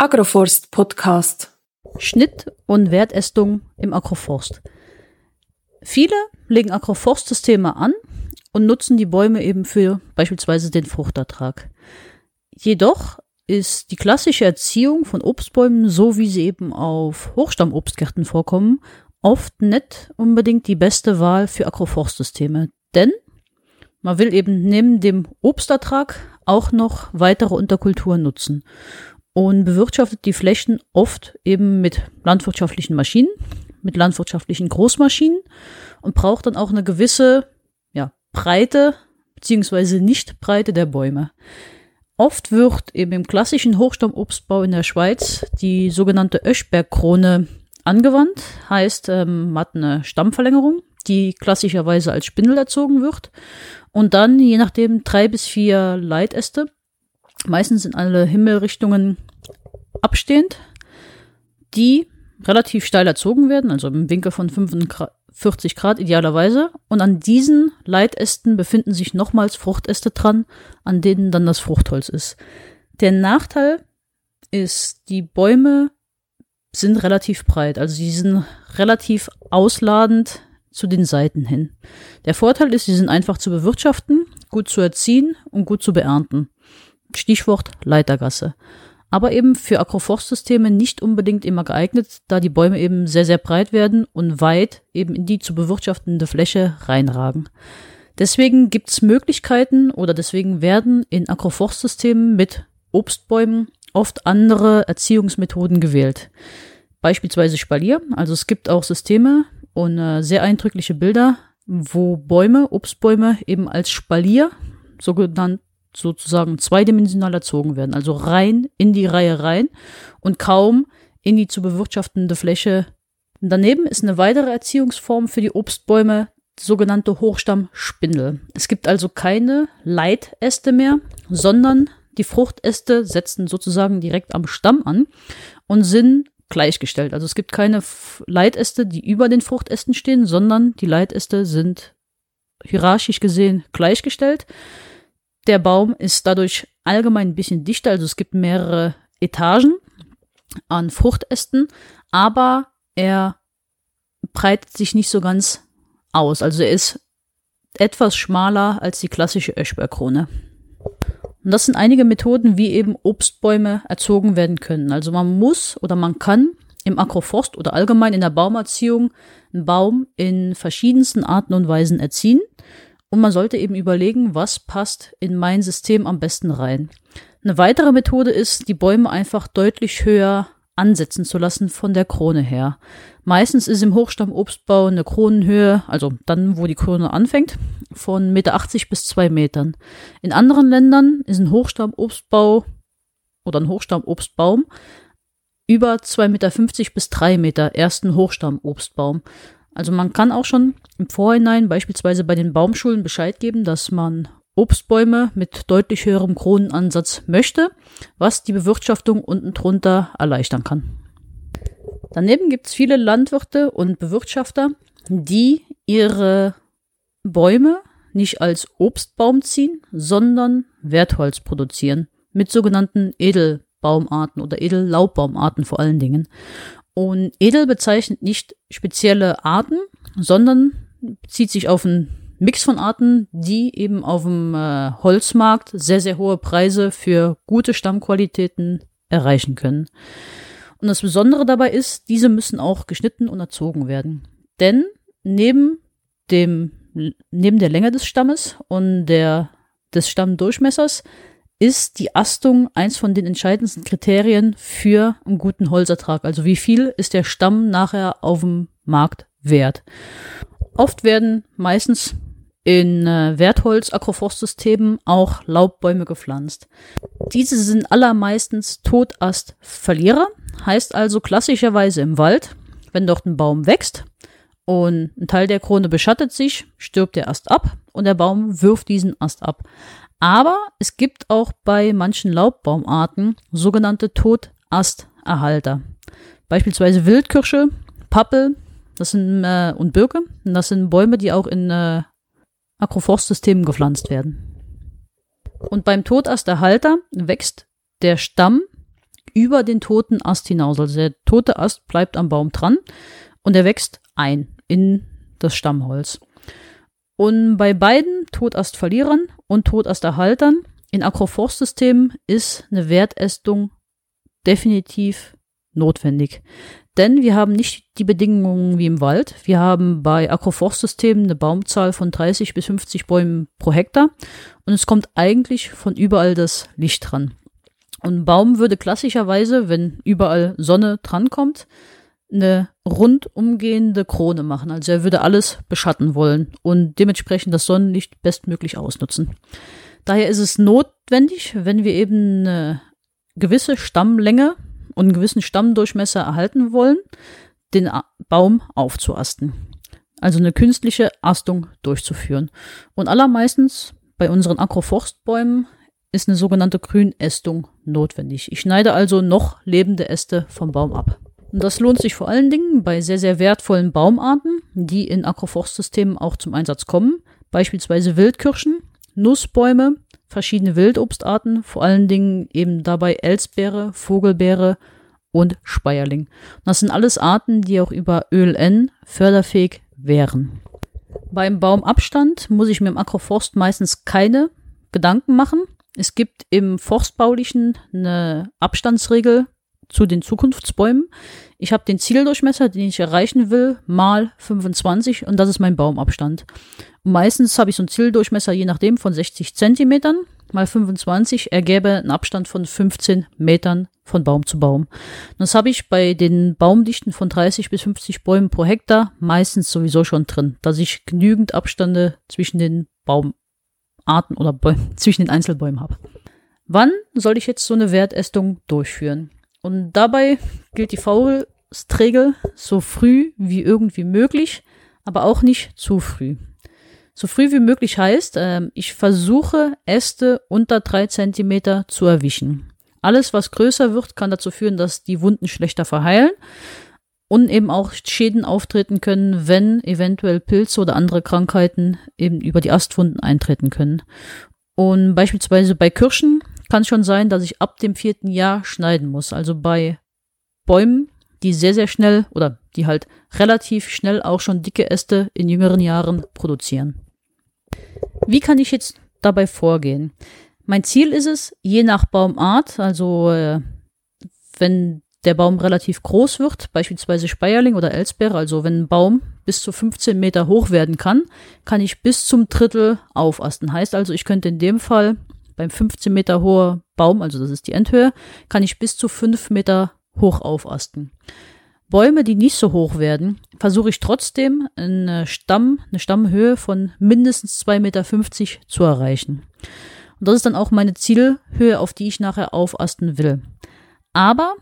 Agroforst Podcast. Schnitt und Wertästung im Agroforst. Viele legen Agroforstsysteme an und nutzen die Bäume eben für beispielsweise den Fruchtertrag. Jedoch ist die klassische Erziehung von Obstbäumen, so wie sie eben auf Hochstammobstgärten vorkommen, oft nicht unbedingt die beste Wahl für Agroforstsysteme. Denn man will eben neben dem Obstertrag auch noch weitere Unterkulturen nutzen und bewirtschaftet die Flächen oft eben mit landwirtschaftlichen Maschinen, mit landwirtschaftlichen Großmaschinen und braucht dann auch eine gewisse ja, Breite beziehungsweise Nichtbreite der Bäume. Oft wird eben im klassischen Hochstammobstbau in der Schweiz die sogenannte Öschbergkrone angewandt, heißt ähm, man hat eine Stammverlängerung, die klassischerweise als Spindel erzogen wird und dann je nachdem drei bis vier Leitäste meistens in alle Himmelrichtungen abstehend, die relativ steil erzogen werden, also im Winkel von 45 Grad idealerweise. Und an diesen Leitästen befinden sich nochmals Fruchtäste dran, an denen dann das Fruchtholz ist. Der Nachteil ist, die Bäume sind relativ breit, also sie sind relativ ausladend zu den Seiten hin. Der Vorteil ist, sie sind einfach zu bewirtschaften, gut zu erziehen und gut zu beernten. Stichwort Leitergasse. Aber eben für Agroforstsysteme nicht unbedingt immer geeignet, da die Bäume eben sehr, sehr breit werden und weit eben in die zu bewirtschaftende Fläche reinragen. Deswegen gibt es Möglichkeiten oder deswegen werden in Agroforstsystemen mit Obstbäumen oft andere Erziehungsmethoden gewählt. Beispielsweise Spalier. Also es gibt auch Systeme und äh, sehr eindrückliche Bilder, wo Bäume, Obstbäume eben als Spalier, sogenannt sozusagen zweidimensional erzogen werden, also rein in die Reihe rein und kaum in die zu bewirtschaftende Fläche. Daneben ist eine weitere Erziehungsform für die Obstbäume die sogenannte Hochstammspindel. Es gibt also keine Leitäste mehr, sondern die Fruchtäste setzen sozusagen direkt am Stamm an und sind gleichgestellt. Also es gibt keine Leitäste, die über den Fruchtästen stehen, sondern die Leitäste sind hierarchisch gesehen gleichgestellt. Der Baum ist dadurch allgemein ein bisschen dichter, also es gibt mehrere Etagen an Fruchtästen, aber er breitet sich nicht so ganz aus. Also er ist etwas schmaler als die klassische Öschbergkrone. Und das sind einige Methoden, wie eben Obstbäume erzogen werden können. Also man muss oder man kann im Agroforst oder allgemein in der Baumerziehung einen Baum in verschiedensten Arten und Weisen erziehen. Und man sollte eben überlegen, was passt in mein System am besten rein. Eine weitere Methode ist, die Bäume einfach deutlich höher ansetzen zu lassen von der Krone her. Meistens ist im Hochstammobstbau eine Kronenhöhe, also dann, wo die Krone anfängt, von 1,80 Meter bis 2 Metern. In anderen Ländern ist ein Hochstammobstbau oder ein Hochstammobstbaum über 2,50 Meter bis 3 Meter ersten Hochstammobstbaum. Also man kann auch schon im Vorhinein beispielsweise bei den Baumschulen Bescheid geben, dass man Obstbäume mit deutlich höherem Kronenansatz möchte, was die Bewirtschaftung unten drunter erleichtern kann. Daneben gibt es viele Landwirte und Bewirtschafter, die ihre Bäume nicht als Obstbaum ziehen, sondern Wertholz produzieren mit sogenannten Edelbaumarten oder Edellaubbaumarten vor allen Dingen. Und edel bezeichnet nicht spezielle Arten, sondern bezieht sich auf einen Mix von Arten, die eben auf dem äh, Holzmarkt sehr, sehr hohe Preise für gute Stammqualitäten erreichen können. Und das Besondere dabei ist, diese müssen auch geschnitten und erzogen werden. Denn neben dem, neben der Länge des Stammes und der, des Stammdurchmessers ist die Astung eins von den entscheidendsten Kriterien für einen guten Holzertrag. Also wie viel ist der Stamm nachher auf dem Markt wert? Oft werden meistens in äh, Wertholz-Agroforstsystemen auch Laubbäume gepflanzt. Diese sind allermeistens Totastverlierer, heißt also klassischerweise im Wald, wenn dort ein Baum wächst und ein Teil der Krone beschattet sich, stirbt der Ast ab und der Baum wirft diesen Ast ab. Aber es gibt auch bei manchen Laubbaumarten sogenannte Totasterhalter. Beispielsweise Wildkirsche, Pappel das sind, äh, und Birke. Das sind Bäume, die auch in äh, Agroforstsystemen gepflanzt werden. Und beim Totasterhalter wächst der Stamm über den toten Ast hinaus. Also der tote Ast bleibt am Baum dran und er wächst ein in das Stammholz. Und bei beiden Totastverlierern und Totasterhaltern in Agroforstsystemen ist eine Wertästung definitiv notwendig. Denn wir haben nicht die Bedingungen wie im Wald. Wir haben bei Agroforstsystemen eine Baumzahl von 30 bis 50 Bäumen pro Hektar und es kommt eigentlich von überall das Licht dran. Und ein Baum würde klassischerweise, wenn überall Sonne drankommt, eine rundumgehende Krone machen. Also er würde alles beschatten wollen und dementsprechend das Sonnenlicht bestmöglich ausnutzen. Daher ist es notwendig, wenn wir eben eine gewisse Stammlänge und einen gewissen Stammdurchmesser erhalten wollen, den Baum aufzuasten. Also eine künstliche Astung durchzuführen. Und allermeistens bei unseren Agroforstbäumen ist eine sogenannte Grünästung notwendig. Ich schneide also noch lebende Äste vom Baum ab. Und das lohnt sich vor allen Dingen bei sehr, sehr wertvollen Baumarten, die in Agroforstsystemen auch zum Einsatz kommen, beispielsweise Wildkirschen, Nussbäume, verschiedene Wildobstarten, vor allen Dingen eben dabei Elsbeere, Vogelbeere und Speierling. Und das sind alles Arten, die auch über ÖLN förderfähig wären. Beim Baumabstand muss ich mir im Agroforst meistens keine Gedanken machen. Es gibt im Forstbaulichen eine Abstandsregel zu den Zukunftsbäumen. Ich habe den Zieldurchmesser, den ich erreichen will, mal 25 und das ist mein Baumabstand. Und meistens habe ich so einen Zieldurchmesser, je nachdem, von 60 Zentimetern mal 25 ergäbe einen Abstand von 15 Metern von Baum zu Baum. Das habe ich bei den Baumdichten von 30 bis 50 Bäumen pro Hektar meistens sowieso schon drin, dass ich genügend Abstände zwischen den Baumarten oder Bäumen, zwischen den Einzelbäumen habe. Wann soll ich jetzt so eine Wertästung durchführen? Und dabei gilt die Faustregel so früh wie irgendwie möglich, aber auch nicht zu früh. So früh wie möglich heißt, äh, ich versuche Äste unter drei Zentimeter zu erwischen. Alles, was größer wird, kann dazu führen, dass die Wunden schlechter verheilen und eben auch Schäden auftreten können, wenn eventuell Pilze oder andere Krankheiten eben über die Astwunden eintreten können. Und beispielsweise bei Kirschen kann schon sein, dass ich ab dem vierten Jahr schneiden muss. Also bei Bäumen, die sehr, sehr schnell oder die halt relativ schnell auch schon dicke Äste in jüngeren Jahren produzieren. Wie kann ich jetzt dabei vorgehen? Mein Ziel ist es, je nach Baumart, also äh, wenn der Baum relativ groß wird, beispielsweise Speierling oder Elsbeere, also wenn ein Baum bis zu 15 Meter hoch werden kann, kann ich bis zum Drittel aufasten. Heißt also, ich könnte in dem Fall beim 15 Meter hohen Baum, also das ist die Endhöhe, kann ich bis zu 5 Meter hoch aufasten. Bäume, die nicht so hoch werden, versuche ich trotzdem eine, Stamm, eine Stammhöhe von mindestens 2,50 Meter zu erreichen. Und das ist dann auch meine Zielhöhe, auf die ich nachher aufasten will. Aber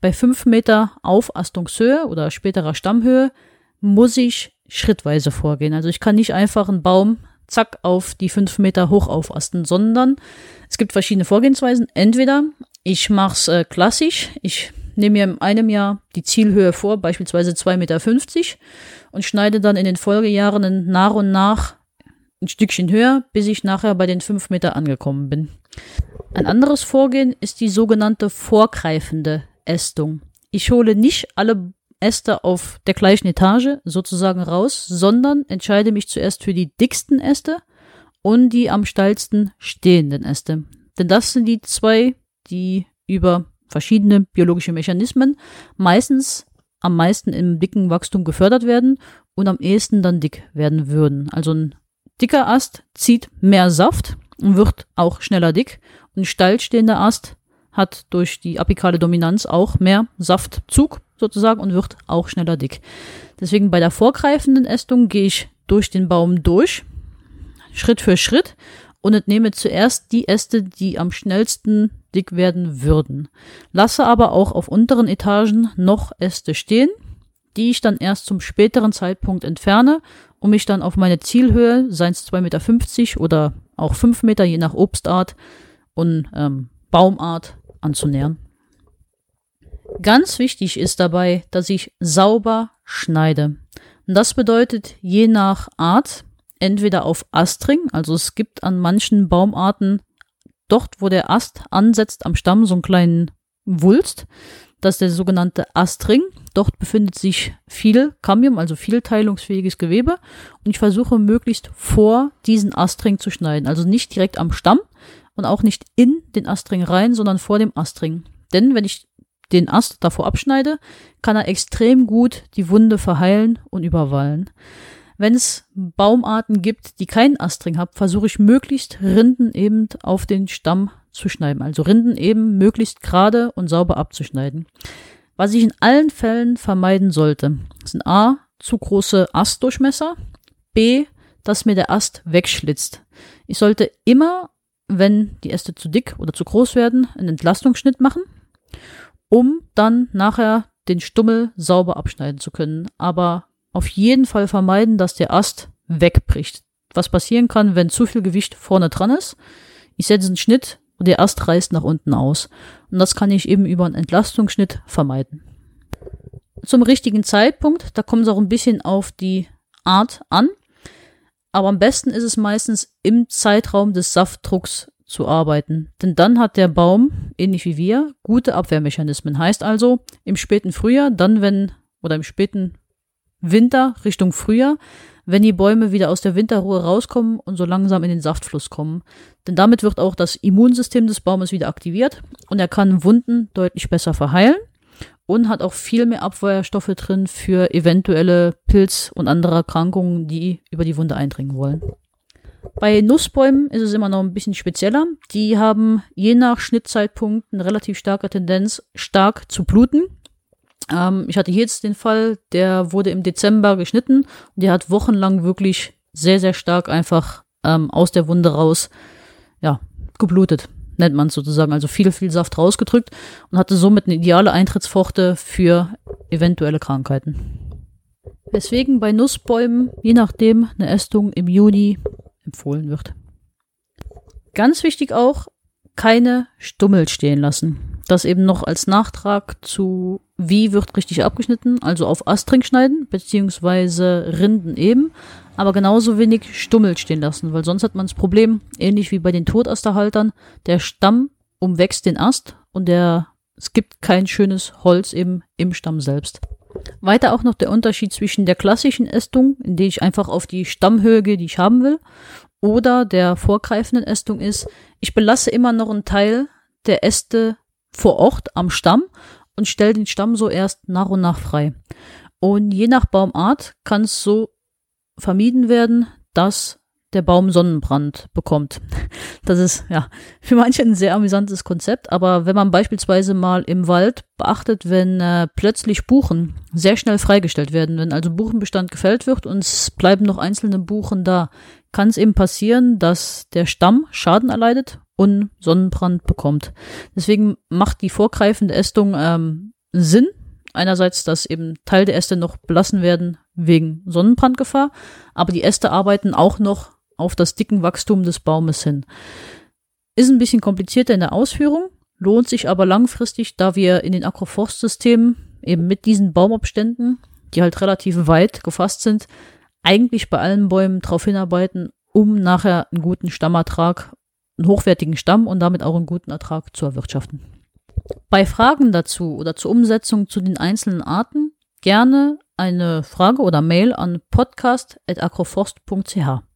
bei 5 Meter Aufastungshöhe oder späterer Stammhöhe muss ich schrittweise vorgehen. Also ich kann nicht einfach einen Baum zack auf die 5 Meter hoch aufasten, sondern es gibt verschiedene Vorgehensweisen. Entweder ich mache es äh, klassisch, ich nehme mir in einem Jahr die Zielhöhe vor, beispielsweise 2,50 Meter und schneide dann in den Folgejahren nach und nach ein Stückchen höher, bis ich nachher bei den 5 Meter angekommen bin. Ein anderes Vorgehen ist die sogenannte vorgreifende Ästung. Ich hole nicht alle Äste auf der gleichen Etage sozusagen raus, sondern entscheide mich zuerst für die dicksten Äste und die am steilsten stehenden Äste. Denn das sind die zwei, die über verschiedene biologische Mechanismen meistens am meisten im dicken Wachstum gefördert werden und am ehesten dann dick werden würden. Also ein dicker Ast zieht mehr Saft und wird auch schneller dick. Und ein steilstehender Ast hat durch die apikale Dominanz auch mehr Saftzug sozusagen und wird auch schneller dick. Deswegen bei der vorgreifenden Ästung gehe ich durch den Baum durch, Schritt für Schritt und entnehme zuerst die Äste, die am schnellsten dick werden würden. Lasse aber auch auf unteren Etagen noch Äste stehen, die ich dann erst zum späteren Zeitpunkt entferne, um mich dann auf meine Zielhöhe, seien es 2,50 Meter oder auch 5 Meter, je nach Obstart und ähm, Baumart, anzunähern. Ganz wichtig ist dabei, dass ich sauber schneide. Und das bedeutet je nach Art entweder auf Astring, also es gibt an manchen Baumarten dort, wo der Ast ansetzt am Stamm, so einen kleinen Wulst. Das ist der sogenannte Astring. Dort befindet sich viel Cambium, also viel teilungsfähiges Gewebe. Und ich versuche möglichst vor diesen Astring zu schneiden. Also nicht direkt am Stamm und auch nicht in den Astring rein, sondern vor dem Astring. Denn wenn ich den Ast davor abschneide, kann er extrem gut die Wunde verheilen und überwallen. Wenn es Baumarten gibt, die keinen Astring haben, versuche ich möglichst Rinden eben auf den Stamm zu schneiden. Also Rinden eben möglichst gerade und sauber abzuschneiden. Was ich in allen Fällen vermeiden sollte, sind A, zu große Astdurchmesser, B, dass mir der Ast wegschlitzt. Ich sollte immer, wenn die Äste zu dick oder zu groß werden, einen Entlastungsschnitt machen, um dann nachher den Stummel sauber abschneiden zu können. Aber auf jeden Fall vermeiden, dass der Ast wegbricht. Was passieren kann, wenn zu viel Gewicht vorne dran ist. Ich setze einen Schnitt und der Ast reißt nach unten aus. Und das kann ich eben über einen Entlastungsschnitt vermeiden. Zum richtigen Zeitpunkt, da kommt es auch ein bisschen auf die Art an. Aber am besten ist es meistens im Zeitraum des Saftdrucks zu arbeiten. Denn dann hat der Baum, ähnlich wie wir, gute Abwehrmechanismen. Heißt also, im späten Frühjahr, dann wenn, oder im späten Winter Richtung Frühjahr, wenn die Bäume wieder aus der Winterruhe rauskommen und so langsam in den Saftfluss kommen. Denn damit wird auch das Immunsystem des Baumes wieder aktiviert und er kann Wunden deutlich besser verheilen und hat auch viel mehr Abwehrstoffe drin für eventuelle Pilz- und andere Erkrankungen, die über die Wunde eindringen wollen. Bei Nussbäumen ist es immer noch ein bisschen spezieller. Die haben je nach Schnittzeitpunkt eine relativ starke Tendenz, stark zu bluten. Ähm, ich hatte jetzt den Fall, der wurde im Dezember geschnitten und der hat wochenlang wirklich sehr, sehr stark einfach ähm, aus der Wunde raus, ja, geblutet, nennt man es sozusagen. Also viel, viel Saft rausgedrückt und hatte somit eine ideale Eintrittspforte für eventuelle Krankheiten. Weswegen bei Nussbäumen, je nachdem, eine Ästung im Juni empfohlen wird. Ganz wichtig auch, keine Stummel stehen lassen. Das eben noch als Nachtrag zu, wie wird richtig abgeschnitten, also auf Astring schneiden, beziehungsweise Rinden eben, aber genauso wenig Stummel stehen lassen, weil sonst hat man das Problem, ähnlich wie bei den Totasterhaltern, der Stamm umwächst den Ast und der, es gibt kein schönes Holz eben im Stamm selbst. Weiter auch noch der Unterschied zwischen der klassischen Ästung, in der ich einfach auf die Stammhöhe gehe, die ich haben will, oder der vorgreifenden Ästung ist, ich belasse immer noch einen Teil der Äste vor Ort am Stamm und stelle den Stamm so erst nach und nach frei. Und je nach Baumart kann es so vermieden werden, dass der Baum Sonnenbrand bekommt. Das ist ja für manche ein sehr amüsantes Konzept, aber wenn man beispielsweise mal im Wald beachtet, wenn äh, plötzlich Buchen sehr schnell freigestellt werden, wenn also Buchenbestand gefällt wird und es bleiben noch einzelne Buchen da, kann es eben passieren, dass der Stamm Schaden erleidet und Sonnenbrand bekommt. Deswegen macht die vorgreifende Ästung ähm, Sinn. Einerseits, dass eben Teil der Äste noch belassen werden wegen Sonnenbrandgefahr, aber die Äste arbeiten auch noch auf das dicken Wachstum des Baumes hin. Ist ein bisschen komplizierter in der Ausführung, lohnt sich aber langfristig, da wir in den Agroforstsystemen eben mit diesen Baumabständen, die halt relativ weit gefasst sind, eigentlich bei allen Bäumen darauf hinarbeiten, um nachher einen guten Stammertrag einen hochwertigen Stamm und damit auch einen guten Ertrag zu erwirtschaften. Bei Fragen dazu oder zur Umsetzung zu den einzelnen Arten gerne eine Frage oder Mail an podcast.agroforst.ch.